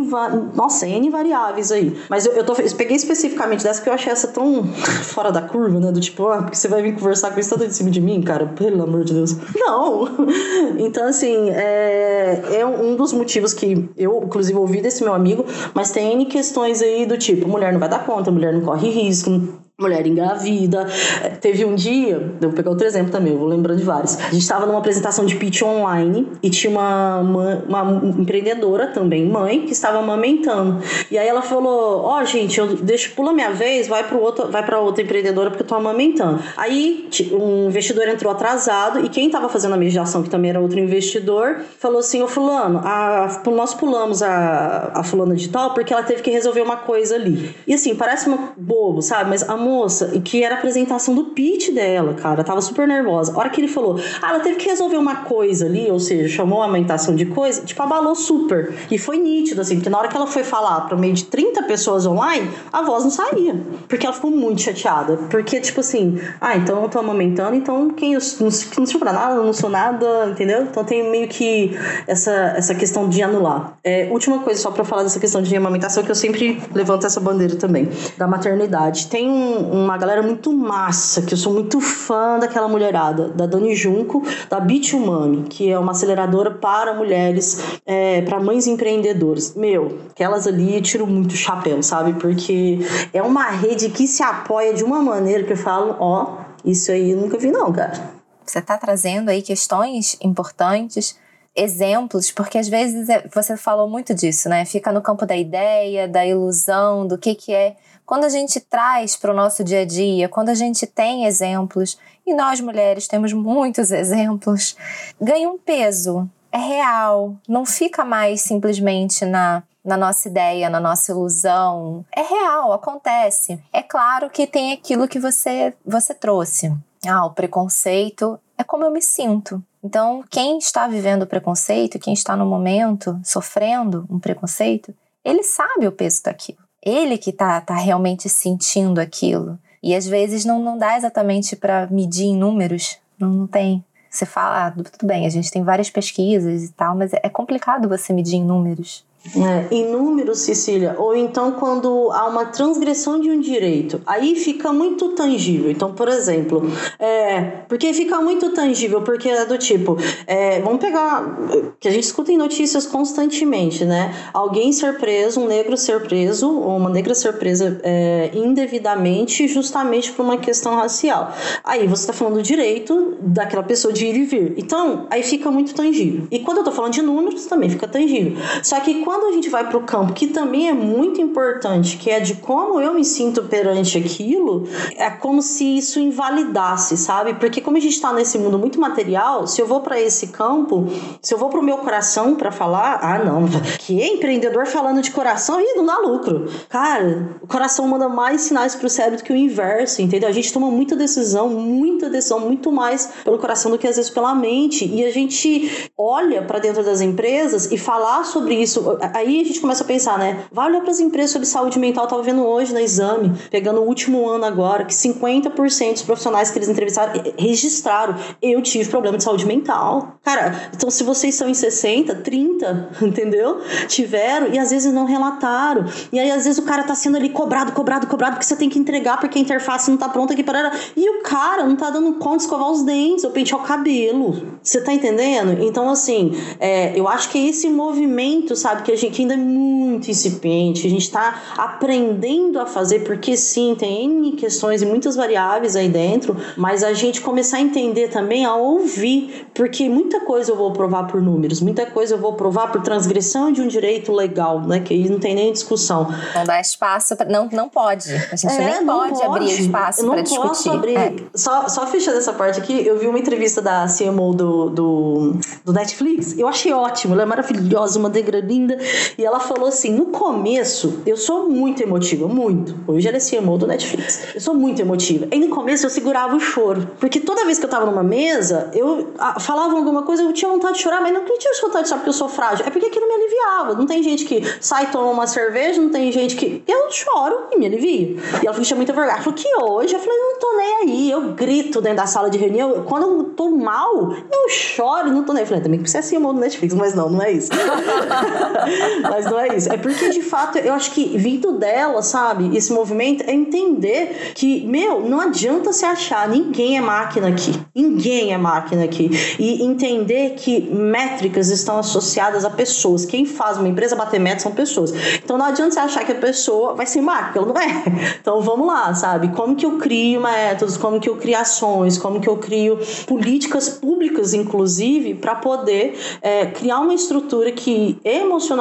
nossa, N variáveis aí. Mas eu, eu, tô, eu peguei especificamente dessa que eu achei essa tão fora da curva, né? Do tipo, ah, porque você vai vir conversar com isso tanto em cima de mim, cara? Pelo amor de Deus. Não! Então, assim, é é, é um dos motivos que eu, inclusive, ouvi desse meu amigo, mas tem questões aí do tipo, mulher não vai dar conta, mulher não corre risco, mulher engravida. É, teve um dia, eu vou pegar outro exemplo também, eu vou lembrando de vários. A gente estava numa apresentação de pitch online e tinha uma, uma, uma, empreendedora também, mãe, que estava amamentando. E aí ela falou: Ó, oh, gente, eu deixo, pula minha vez, vai para outro, vai para outra empreendedora porque eu tô amamentando. Aí um investidor entrou atrasado e quem estava fazendo a mediação, que também era outro investidor, falou assim: Ô Fulano, a, nós pulamos a, a Fulana de tal porque ela teve que resolver uma coisa ali. E assim, parece uma bobo, sabe? Mas a moça, que era a apresentação do pitch dela, cara. Tava super nervosa. A hora que ele falou, ah, ela teve que resolver uma coisa ali, ou seja, chamou a aumentação de coisa, tipo, abalou super. E foi nítido, assim, porque na hora que ela foi falar para meio de 30 pessoas online, a voz não saía. Porque ela ficou muito chateada. Porque, tipo assim, ah, então eu tô amamentando, então quem eu não, não sirvo pra nada, não sou nada, entendeu? Então tem meio que essa, essa questão de anular. É, última coisa, só para falar dessa questão de amamentação, que eu sempre levanto essa bandeira também, da maternidade. Tem um uma galera muito massa, que eu sou muito fã daquela mulherada, da Dani Junco, da Beat Umami, que é uma aceleradora para mulheres, é, para mães empreendedoras. Meu, aquelas ali eu tiro muito chapéu, sabe? Porque é uma rede que se apoia de uma maneira que eu falo, ó, isso aí eu nunca vi não, cara. Você está trazendo aí questões importantes exemplos, porque às vezes é, você falou muito disso, né? Fica no campo da ideia, da ilusão, do que, que é quando a gente traz para o nosso dia a dia, quando a gente tem exemplos, e nós mulheres temos muitos exemplos, ganha um peso, é real, não fica mais simplesmente na na nossa ideia, na nossa ilusão. É real, acontece. É claro que tem aquilo que você você trouxe. Ah, o preconceito é como eu me sinto. Então, quem está vivendo o preconceito, quem está no momento sofrendo um preconceito, ele sabe o peso daquilo ele que tá, tá realmente sentindo aquilo. E às vezes não, não dá exatamente para medir em números, não, não tem. Você fala, ah, tudo bem, a gente tem várias pesquisas e tal, mas é complicado você medir em números. É, em números, Cecília, ou então quando há uma transgressão de um direito, aí fica muito tangível. Então, por exemplo, é, porque fica muito tangível, porque é do tipo, é, vamos pegar, que a gente escuta em notícias constantemente, né? Alguém ser preso, um negro ser preso, ou uma negra ser presa é, indevidamente, justamente por uma questão racial. Aí você está falando do direito daquela pessoa de ir e vir. Então, aí fica muito tangível. E quando eu estou falando de números, também fica tangível. Só que quando quando a gente vai para o campo, que também é muito importante, que é de como eu me sinto perante aquilo, é como se isso invalidasse, sabe? Porque como a gente está nesse mundo muito material, se eu vou para esse campo, se eu vou para o meu coração para falar, ah, não, que empreendedor falando de coração, e não dá lucro. Cara, o coração manda mais sinais para o cérebro do que o inverso, entendeu? A gente toma muita decisão, muita decisão, muito mais pelo coração do que às vezes pela mente. E a gente olha para dentro das empresas e falar sobre isso. Aí a gente começa a pensar, né? Vai olhar para as empresas sobre saúde mental. Eu tava vendo hoje no exame, pegando o último ano agora, que 50% dos profissionais que eles entrevistaram registraram. Eu tive problema de saúde mental. Cara, então se vocês são em 60, 30, entendeu? Tiveram e às vezes não relataram. E aí às vezes o cara tá sendo ali cobrado, cobrado, cobrado, porque você tem que entregar porque a interface não tá pronta aqui para E o cara não tá dando conta de escovar os dentes ou pentear o cabelo. Você tá entendendo? Então, assim, é, eu acho que esse movimento, sabe, que a gente ainda é muito incipiente, a gente tá aprendendo a fazer, porque sim, tem N questões e muitas variáveis aí dentro, mas a gente começar a entender também, a ouvir, porque muita coisa eu vou provar por números, muita coisa eu vou provar por transgressão de um direito legal, né, que aí não tem nem discussão. Não dá espaço, pra, não, não pode, a gente é, nem pode, pode, abrir espaço para discutir. Abrir. É. Só, só fechando essa parte aqui, eu vi uma entrevista da CMO do, do, do Netflix, eu achei ótimo, ela é maravilhosa, uma negra linda, e ela falou assim, no começo, eu sou muito emotiva, muito, hoje ela é CMO do Netflix, eu sou muito emotiva, e no começo eu segurava o choro, porque toda vez que eu tava numa mesa, eu ah, falava alguma coisa, eu tinha vontade de chorar, mas não tinha vontade de chorar porque eu sou frágil, é porque aquilo me aliviava, não tem gente que sai toma uma cerveja, não tem gente que... Eu choro e me alivio. E ela falou tinha muita vergonha, ela falou que hoje, eu falei, não tô nem aí, eu grito dentro da sala de reunião, quando eu tô mal, eu choro, não tô nem. Eu falei, também que você é assim, do Netflix, mas não, não é isso. mas não é isso. É porque, de fato, eu acho que vindo dela, sabe, esse movimento é entender que, meu, não adianta se achar, ninguém é máquina aqui. Ninguém é máquina aqui. E entender que métricas estão associadas a pessoas. Quem faz uma empresa bater metas são pessoas. Então não adianta você achar que a pessoa vai ser máquina, ela não é. Então vamos lá, sabe? Como que eu crio métodos, como que eu crio ações, como que eu crio políticas públicas, inclusive, para poder é, criar uma estrutura que emocionalmente,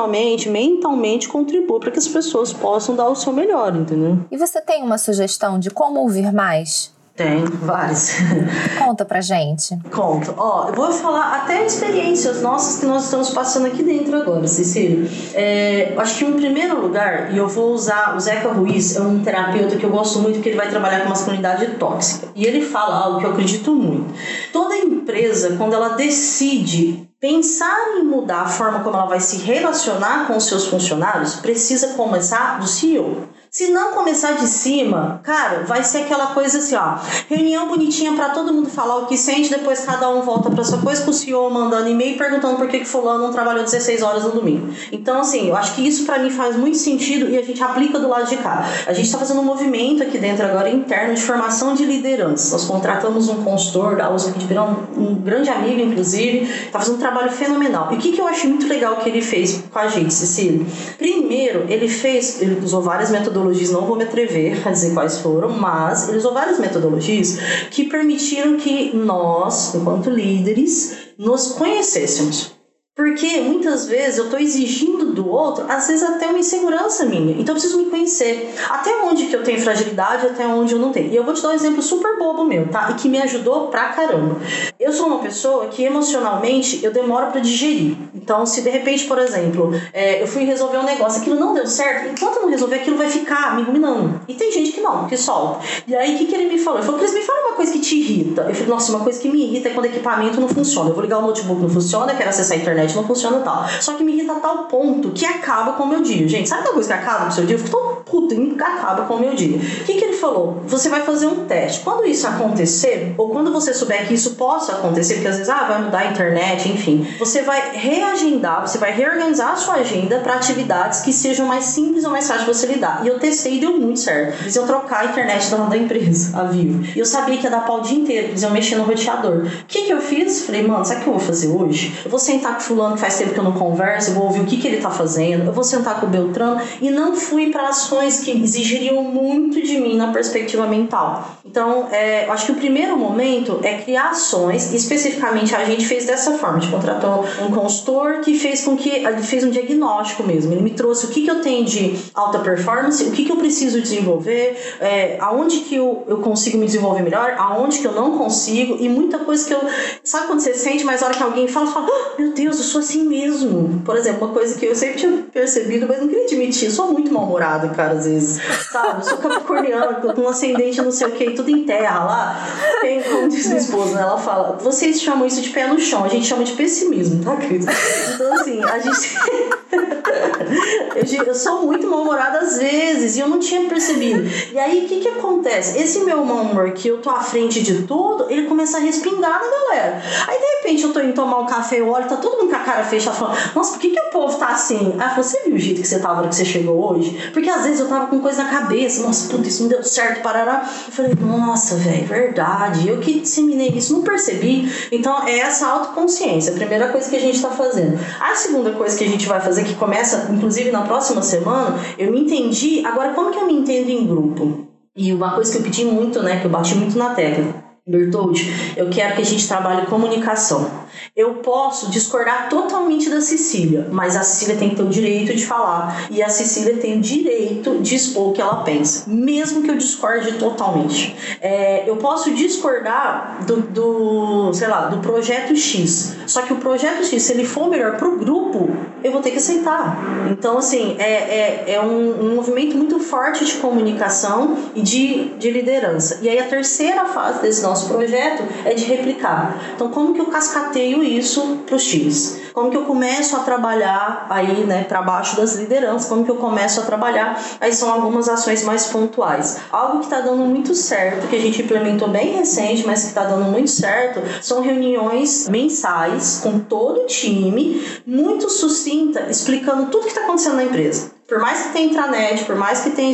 mentalmente contribua para que as pessoas possam dar o seu melhor, entendeu? E você tem uma sugestão de como ouvir mais? Tem, vários. Conta pra gente. Conto. Ó, eu vou falar até experiências nossas que nós estamos passando aqui dentro agora, Cecília. É, acho que em primeiro lugar, e eu vou usar o Zeca Ruiz, é um terapeuta que eu gosto muito porque ele vai trabalhar com masculinidade tóxica. E ele fala algo que eu acredito muito. Toda empresa, quando ela decide pensar em mudar a forma como ela vai se relacionar com os seus funcionários, precisa começar do CEO. Se não começar de cima, cara, vai ser aquela coisa assim, ó. Reunião bonitinha para todo mundo falar o que sente, depois cada um volta para sua coisa com o CEO mandando e-mail perguntando por que, que fulano não trabalhou 16 horas no domingo. Então, assim, eu acho que isso para mim faz muito sentido e a gente aplica do lado de cá. A gente está fazendo um movimento aqui dentro agora interno de formação de liderança. Nós contratamos um consultor da USP de Pirão, um grande amigo, inclusive, está fazendo um trabalho fenomenal. E o que, que eu acho muito legal que ele fez com a gente, Cecília? Primeiro, ele fez, ele usou várias metodologias metodologias, não vou me atrever a dizer quais foram, mas ele usou várias metodologias que permitiram que nós, enquanto líderes, nos conhecêssemos. Porque muitas vezes eu estou exigindo do outro, às vezes até uma insegurança minha. Então eu preciso me conhecer. Até onde que eu tenho fragilidade, até onde eu não tenho. E eu vou te dar um exemplo super bobo meu, tá? E que me ajudou pra caramba. Eu sou uma pessoa que emocionalmente eu demoro para digerir. Então, se de repente, por exemplo, é, eu fui resolver um negócio, aquilo não deu certo, enquanto eu não resolver, aquilo vai ficar me ruminando. E tem gente que não, que solta. E aí o que, que ele me falou? Ele falou, Cris, me fala uma coisa que te irrita. Eu falei, nossa, uma coisa que me irrita é quando o equipamento não funciona. Eu vou ligar o notebook, não funciona, quero acessar a internet internet não funciona tal. Só que me irrita a tal ponto que acaba com o meu dia. Gente, sabe aquela coisa que acaba com o seu dia? Eu fico tão puta que acaba com o meu dia. O que, que ele falou? Você vai fazer um teste. Quando isso acontecer, ou quando você souber que isso possa acontecer, porque às vezes ah, vai mudar a internet, enfim, você vai reagendar, você vai reorganizar a sua agenda para atividades que sejam mais simples ou mais fáceis de você lidar. E eu testei e deu muito certo. Eles iam trocar a internet da, da empresa, a Vivo. E eu sabia que ia dar pau o dia inteiro, eles iam mexer no roteador. O que, que eu fiz? Falei, mano, sabe o que eu vou fazer hoje? Eu vou sentar com fulano que faz tempo que eu não converso, eu vou ouvir o que, que ele está fazendo, eu vou sentar com o Beltrano e não fui para ações que exigiriam muito de mim na perspectiva mental. Então, é, eu acho que o primeiro momento é criar ações, especificamente a gente fez dessa forma, a gente contratou um consultor que fez com que ele fez um diagnóstico mesmo, ele me trouxe o que, que eu tenho de alta performance, o que, que eu preciso desenvolver, é, aonde que eu, eu consigo me desenvolver melhor, aonde que eu não consigo e muita coisa que eu, sabe quando você sente, mas a hora que alguém fala, fala, oh, meu Deus, eu sou assim mesmo. Por exemplo, uma coisa que eu sempre tinha percebido, mas não queria admitir, sou muito mal-humorada, cara, às vezes, sabe? Eu sou capricorniana, com um ascendente não sei o que, tudo em terra lá. Tem, como diz minha esposa, né? ela fala, vocês chamam isso de pé no chão, a gente chama de pessimismo, tá, Cris? Então, assim, a gente... eu, sou muito mal-humorada às vezes e eu não tinha percebido. E aí, o que que acontece? Esse meu humor que eu tô à frente de tudo, ele começa a respingar na galera. Aí, de repente, eu tô indo tomar um café, eu olho, tá todo mundo com a cara fechada, falando, nossa, por que que o povo tá assim? Aí, você viu o jeito que você tava na que você chegou hoje? Porque às vezes eu tava com coisa na cabeça, nossa, puta, isso não deu certo, parará. Eu falei, nossa, velho, verdade. Eu que disseminei isso, não percebi. Então, é essa autoconsciência, a primeira coisa que a gente tá fazendo. A segunda coisa que a gente vai fazer, que começa, inclusive, na próxima semana, eu me entendi. Agora, como que eu me entendo em grupo? E uma coisa que eu pedi muito, né, que eu bati muito na tecla. Bertold, eu quero que a gente trabalhe comunicação. Eu posso discordar totalmente da Cecília, mas a Cecília tem que ter o direito de falar e a Cecília tem o direito de expor o que ela pensa, mesmo que eu discorde totalmente. É, eu posso discordar do, do, sei lá, do projeto X, só que o projeto X, se ele for melhor para o grupo, eu vou ter que aceitar. Então, assim, é, é, é um, um movimento muito forte de comunicação e de, de liderança. E aí a terceira fase desse nosso projeto é de replicar. Então, como que eu cascateio isso para os times? Como que eu começo a trabalhar aí, né, para baixo das lideranças? Como que eu começo a trabalhar? Aí são algumas ações mais pontuais. Algo que está dando muito certo, que a gente implementou bem recente, mas que está dando muito certo, são reuniões mensais com todo o time, muito sucinta, explicando tudo que está acontecendo na empresa. Por mais que tenha intranet, por mais que tenha.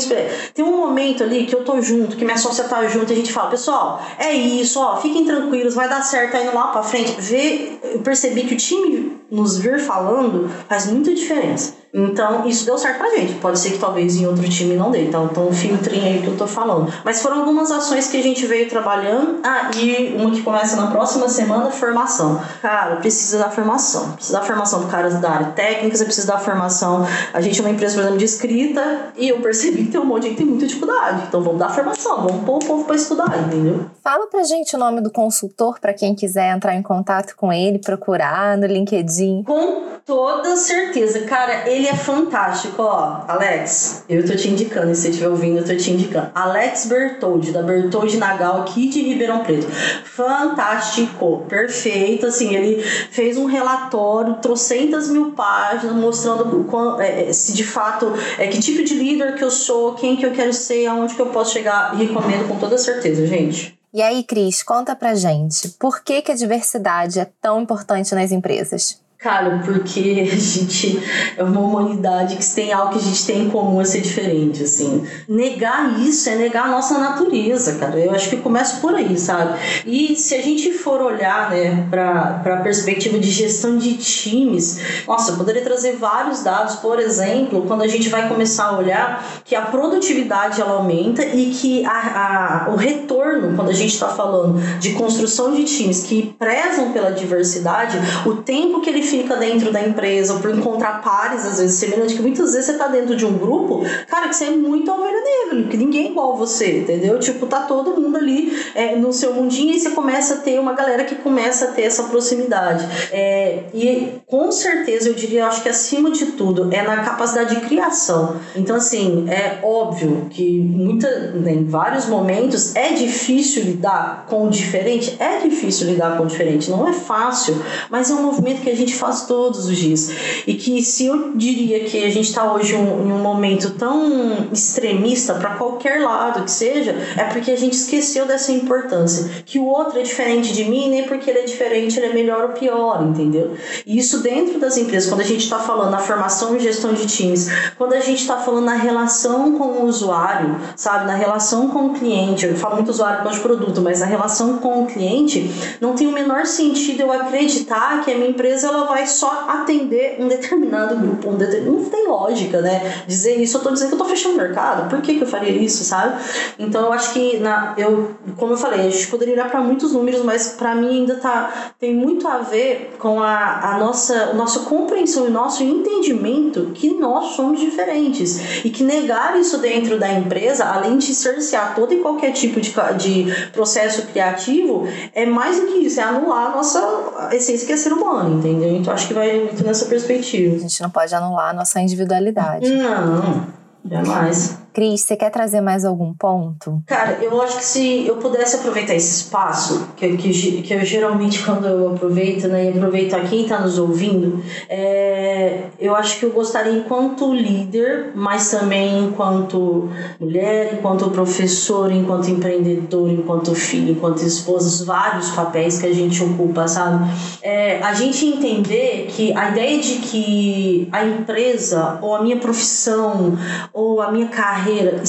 Tem um momento ali que eu tô junto, que minha sócia tá junto e a gente fala, pessoal, é isso, ó, fiquem tranquilos, vai dar certo, tá indo lá pra frente. Vê, eu percebi que o time nos vir falando faz muita diferença. Então, isso deu certo pra gente. Pode ser que talvez em outro time não dê. Então, então filtrinho aí que eu tô falando. Mas foram algumas ações que a gente veio trabalhando. Ah, e uma que começa na próxima semana, formação. Cara, precisa da formação. Precisa da formação do caras da área técnica, você precisa da formação. A gente é uma empresa, por exemplo, de escrita, e eu percebi que tem um monte de gente que tem muita dificuldade. Então, vamos dar formação, vamos pôr o povo pra estudar, entendeu? Fala pra gente o nome do consultor, para quem quiser entrar em contato com ele, procurar no LinkedIn. Com toda certeza. Cara, ele é fantástico, ó. Alex, eu tô te indicando, se você estiver ouvindo, eu tô te indicando. Alex Bertoldi, da Bertoldi Nagal, aqui de Ribeirão Preto. Fantástico, perfeito. Assim, ele fez um relatório, trocentas mil páginas, mostrando é, é, se de fato é que tipo de líder que eu sou, quem que eu quero ser, aonde que eu posso chegar. Recomendo com toda certeza, gente. E aí, Cris, conta pra gente, por que, que a diversidade é tão importante nas empresas? Cara, porque a gente é uma humanidade que tem algo que a gente tem em comum a ser diferente, assim. Negar isso é negar a nossa natureza, cara. Eu acho que começa por aí, sabe? E se a gente for olhar, né, pra, pra perspectiva de gestão de times, nossa, eu poderia trazer vários dados, por exemplo, quando a gente vai começar a olhar que a produtividade ela aumenta e que a, a o retorno, quando a gente está falando de construção de times que prezam pela diversidade, o tempo que ele fica dentro da empresa, ou por encontrar pares, às vezes, semelhante, que muitas vezes você tá dentro de um grupo, cara, que você é muito ovelha negra, que ninguém é igual você, entendeu? Tipo, tá todo mundo ali é, no seu mundinho e você começa a ter uma galera que começa a ter essa proximidade. É, e com certeza, eu diria, acho que acima de tudo, é na capacidade de criação. Então, assim, é óbvio que muita, né, em vários momentos é difícil lidar com o diferente, é difícil lidar com o diferente, não é fácil, mas é um movimento que a gente faz todos os dias. E que se eu diria que a gente está hoje um, em um momento tão extremista para qualquer lado que seja, é porque a gente esqueceu dessa importância. Que o outro é diferente de mim, nem porque ele é diferente ele é melhor ou pior, entendeu? E isso dentro das empresas, quando a gente está falando na formação e gestão de times, quando a gente está falando na relação com o usuário, sabe, na relação com o cliente, eu falo muito usuário por de produto, mas na relação com o cliente, não tem o menor sentido eu acreditar que a minha empresa ela vai só atender um determinado grupo, um determinado... não tem lógica, né? Dizer isso, eu tô dizendo que eu tô fechando o mercado, por que, que eu faria isso, sabe? Então eu acho que, na, eu, como eu falei, a gente poderia olhar para muitos números, mas para mim ainda tá, tem muito a ver com a, a nossa, nossa compreensão e nosso entendimento que nós somos diferentes e que negar isso dentro da empresa, além de cercear todo e qualquer tipo de, de processo criativo, é mais do que isso, é anular a nossa essência que é ser humano, entendeu? Então acho que vai muito nessa perspectiva. A gente não pode anular a nossa individualidade. Não, jamais. Cris, você quer trazer mais algum ponto? Cara, eu acho que se eu pudesse aproveitar esse espaço, que, que, que eu geralmente quando eu aproveito, né, e aproveito quem está nos ouvindo, é, eu acho que eu gostaria, enquanto líder, mas também enquanto mulher, enquanto professor, enquanto empreendedor, enquanto filho, enquanto esposa, os vários papéis que a gente ocupa, sabe? É, a gente entender que a ideia de que a empresa, ou a minha profissão, ou a minha carreira, carreira,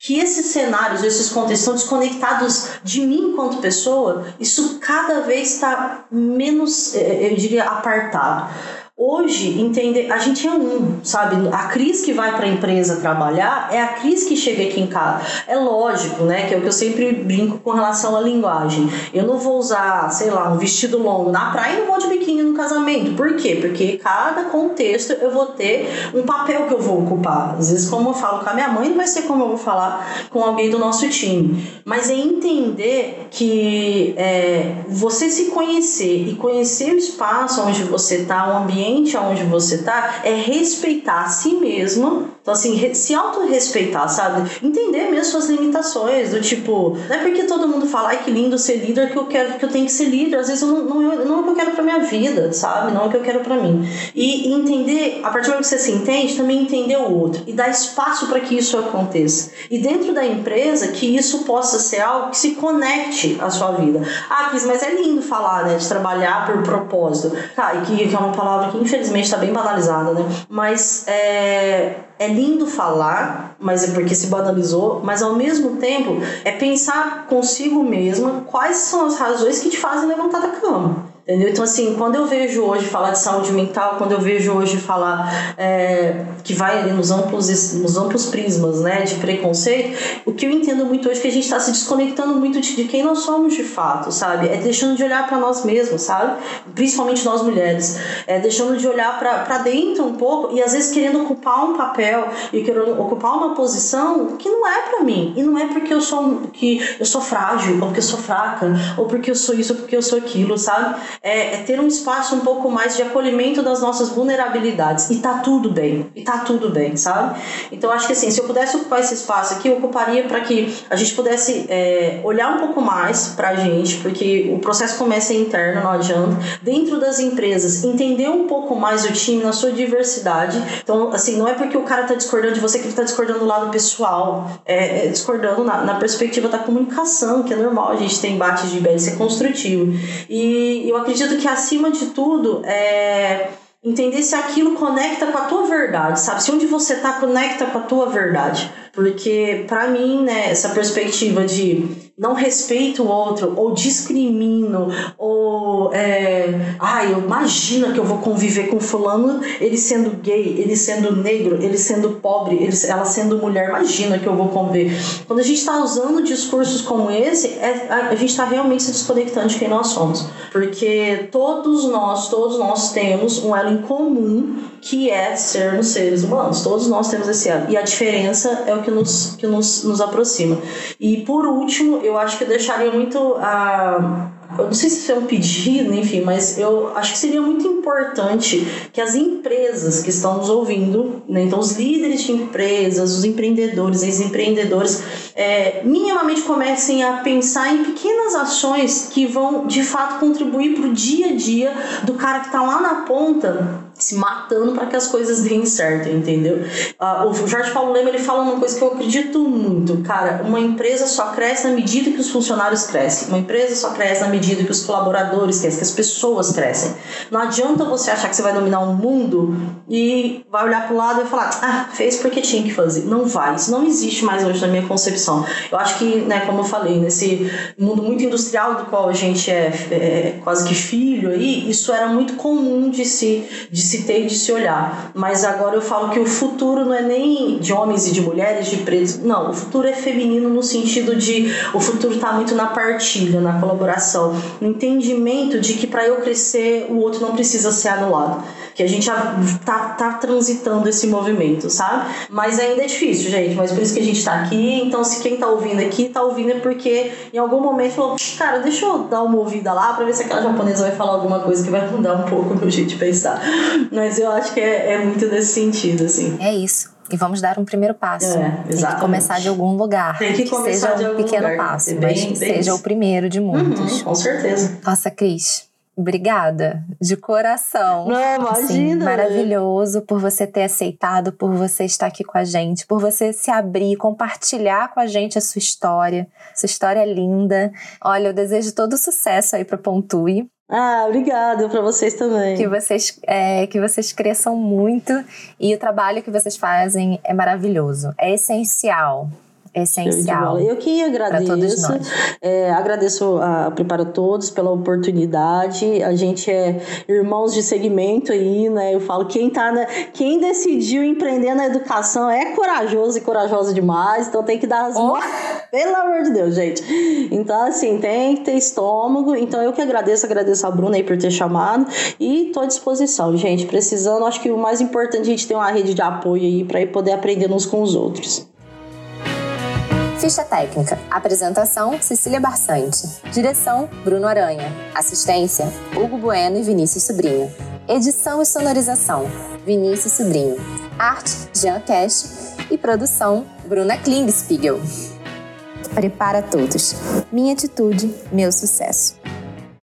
que esses cenários, esses contextos estão desconectados de mim enquanto pessoa, isso cada vez está menos, eh, eu diria, apartado. Hoje, entender, a gente é um, sabe? A Cris que vai para a empresa trabalhar é a Cris que chega aqui em casa. É lógico, né? Que é o que eu sempre brinco com relação à linguagem. Eu não vou usar, sei lá, um vestido longo na praia e não vou de biquíni no casamento. Por quê? Porque cada contexto eu vou ter um papel que eu vou ocupar. Às vezes, como eu falo com a minha mãe, não vai ser como eu vou falar com alguém do nosso time. Mas é entender que é, você se conhecer e conhecer o espaço onde você está, o ambiente ambiente onde você está é respeitar a si mesma. Então, assim, se auto-respeitar, sabe? Entender mesmo suas limitações, do tipo, não é porque todo mundo fala, ai que lindo ser líder, que eu quero que eu tenho que ser líder. Às vezes eu não, não, não é o que eu quero pra minha vida, sabe? Não é o que eu quero pra mim. E, entender, a partir do momento que você se entende, também entender o outro e dar espaço para que isso aconteça. E dentro da empresa, que isso possa ser algo que se conecte à sua vida. Ah, Cris, mas é lindo falar, né, de trabalhar por propósito. Tá, e que, que é uma palavra que infelizmente está bem banalizada, né? Mas é, é lindo falar, mas é porque se banalizou, mas ao mesmo tempo é pensar consigo mesma quais são as razões que te fazem levantar da cama. Entendeu? Então, assim, quando eu vejo hoje falar de saúde mental, quando eu vejo hoje falar é, que vai nos amplos, nos amplos prismas né, de preconceito, o que eu entendo muito hoje é que a gente está se desconectando muito de, de, quem nós somos de fato, sabe? É deixando de olhar para nós mesmos, sabe? Principalmente nós mulheres. É deixando de olhar para dentro um pouco e às vezes querendo ocupar um papel e querendo ocupar uma posição que não é para mim. E não é porque eu sou, que eu sou frágil, ou porque eu sou fraca, ou porque eu sou isso, ou porque eu sou aquilo, sabe? É, é, ter um espaço um pouco mais de acolhimento das nossas vulnerabilidades. E tá tudo bem. E tá tudo bem, sabe? Então acho que assim, se eu pudesse ocupar esse espaço aqui, eu ocuparia para que a gente pudesse é, olhar um pouco mais pra gente, porque o processo começa interno, não adianta. Dentro das empresas, entender um pouco mais o time na sua diversidade. Então, assim, não é porque o cara tá discordando de você que ele tá discordando do lado pessoal, é, é discordando na, na perspectiva da comunicação, que é normal a gente ter embates de ideia ser construtivo. E eu acredito que acima de tudo é entender se aquilo conecta com a tua verdade, sabe? Se onde você tá conecta com a tua verdade. Porque para mim, né, essa perspectiva de não respeito o outro, ou discrimino, ou é, ai, eu imagino que eu vou conviver com fulano, ele sendo gay, ele sendo negro, ele sendo pobre, ele, ela sendo mulher, imagina que eu vou conviver. Quando a gente está usando discursos como esse, é, a, a gente está realmente se desconectando de quem nós somos. Porque todos nós, todos nós temos um elo em comum que é sermos seres humanos. Todos nós temos esse elo. E a diferença é o que nos, que nos, nos aproxima. E por último, eu acho que eu deixaria muito a. Eu não sei se é um pedido, enfim, mas eu acho que seria muito importante que as empresas que estão nos ouvindo, né, então os líderes de empresas, os empreendedores, os empreendedores, é, minimamente comecem a pensar em pequenas ações que vão de fato contribuir para o dia a dia do cara que está lá na ponta se matando para que as coisas deem certo, entendeu? Uh, o Jorge Paulo Lema ele fala uma coisa que eu acredito muito, cara. Uma empresa só cresce na medida que os funcionários crescem. Uma empresa só cresce na medida que os colaboradores crescem, que as pessoas crescem. Não adianta você achar que você vai dominar um mundo e vai olhar para o lado e falar, ah, fez porque tinha que fazer. Não vai. Isso não existe mais hoje na minha concepção. Eu acho que, né, como eu falei, nesse mundo muito industrial do qual a gente é, é quase que filho aí, isso era muito comum de se de se ter de se olhar. Mas agora eu falo que o futuro não é nem de homens e de mulheres, de pretos. Não, o futuro é feminino no sentido de o futuro está muito na partilha, na colaboração, no entendimento de que para eu crescer o outro não precisa ser anulado que a gente já tá, tá transitando esse movimento, sabe? Mas ainda é difícil, gente, mas por isso que a gente tá aqui. Então, se quem tá ouvindo aqui, tá ouvindo é porque em algum momento falou, cara, deixa eu dar uma ouvida lá pra ver se aquela japonesa vai falar alguma coisa que vai mudar um pouco o meu jeito de pensar. Mas eu acho que é, é muito nesse sentido, assim. É isso. E vamos dar um primeiro passo. É, Tem que começar de algum lugar. Tem que, que começar seja um pequeno lugar. passo, bem, mas que seja o primeiro de muitos. Uhum, com certeza. Nossa, Cris, Obrigada, de coração. Não, imagina. Assim, maravilhoso por você ter aceitado, por você estar aqui com a gente, por você se abrir, compartilhar com a gente a sua história. Sua história é linda. Olha, eu desejo todo sucesso aí para Pontui. Ah, obrigada para vocês também. Que vocês, é, que vocês cresçam muito e o trabalho que vocês fazem é maravilhoso, é essencial essencial. Eu que agradeço. É, agradeço a Prepara Todos pela oportunidade. A gente é irmãos de segmento aí, né? Eu falo, quem tá na, quem decidiu empreender na educação é corajoso e corajosa demais, então tem que dar as oh. mãos. Pelo amor de Deus, gente. Então, assim, tem que ter estômago. Então, eu que agradeço, agradeço a Bruna aí por ter chamado. E tô à disposição, gente. Precisando, acho que o mais importante é a gente ter uma rede de apoio aí para poder aprender uns com os outros. Ficha técnica. Apresentação: Cecília Barçante. Direção: Bruno Aranha. Assistência: Hugo Bueno e Vinícius Sobrinho. Edição e sonorização: Vinícius Sobrinho. Arte: Jean Cash. E produção: Bruna Klingspiegel. Prepara todos. Minha atitude, meu sucesso.